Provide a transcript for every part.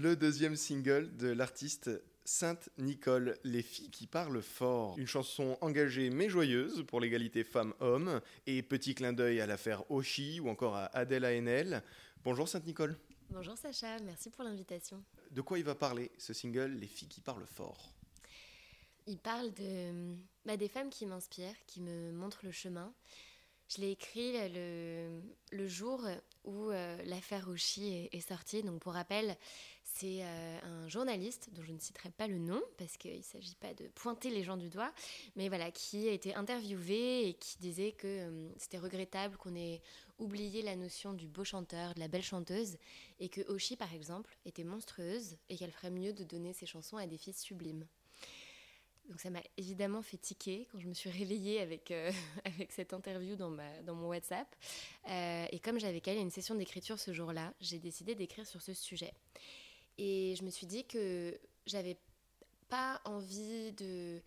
Le deuxième single de l'artiste Sainte Nicole, Les filles qui parlent fort. Une chanson engagée mais joyeuse pour l'égalité femmes-hommes et petit clin d'œil à l'affaire Oshi ou encore à Adèle Haenel. Bonjour Sainte Nicole. Bonjour Sacha, merci pour l'invitation. De quoi il va parler ce single Les filles qui parlent fort? Il parle de, bah, des femmes qui m'inspirent, qui me montrent le chemin. Je l'ai écrit le, le, jour où euh, l'affaire Oshi est, sortie. Donc, pour rappel, c'est euh, un journaliste dont je ne citerai pas le nom parce qu'il ne s'agit pas de pointer les gens du doigt, mais voilà, qui a été interviewé et qui disait que euh, c'était regrettable qu'on ait oublié la notion du beau chanteur, de la belle chanteuse, et que Oshi, par exemple, était monstrueuse et qu'elle ferait mieux de donner ses chansons à des filles sublimes. Donc ça m'a évidemment fait tiquer quand je me suis réveillée avec, euh, cette interview dans, mon WhatsApp. Euh, et comme j'avais calé une session d'écriture ce jour-là, j'ai décidé d'écrire sur ce sujet. Et je me suis dit que j'avais pas envie de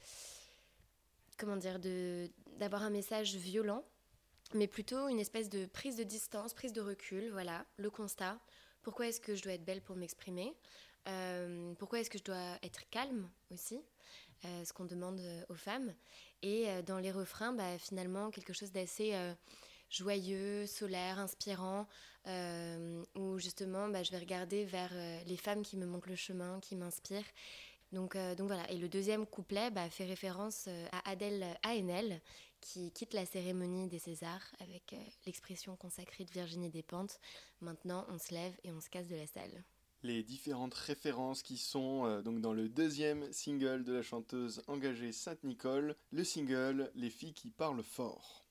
comment dire d'avoir un message violent mais plutôt une espèce de prise de distance, prise de recul, voilà, le constat. Pourquoi est-ce que je dois être belle pour m'exprimer? Euh, Pourquoi est-ce que je dois être calme aussi? Ce qu'on demande euh, aux femmes. Et dans les refrains, bah, finalement, quelque chose d'assez joyeux, solaire, inspirant, où justement, bah, je vais regarder vers les femmes qui me montrent le chemin, qui m'inspirent. Donc, donc voilà. Et le deuxième couplet bah, fait référence à Adèle Haenel, qui quitte la cérémonie des Césars avec l'expression consacrée de Virginie Despentes. Maintenant, on se lève et on se casse de la salle les différentes références qui sont euh, donc dans le deuxième single de la chanteuse engagée Sainte Nicole, le single Les filles qui parlent fort.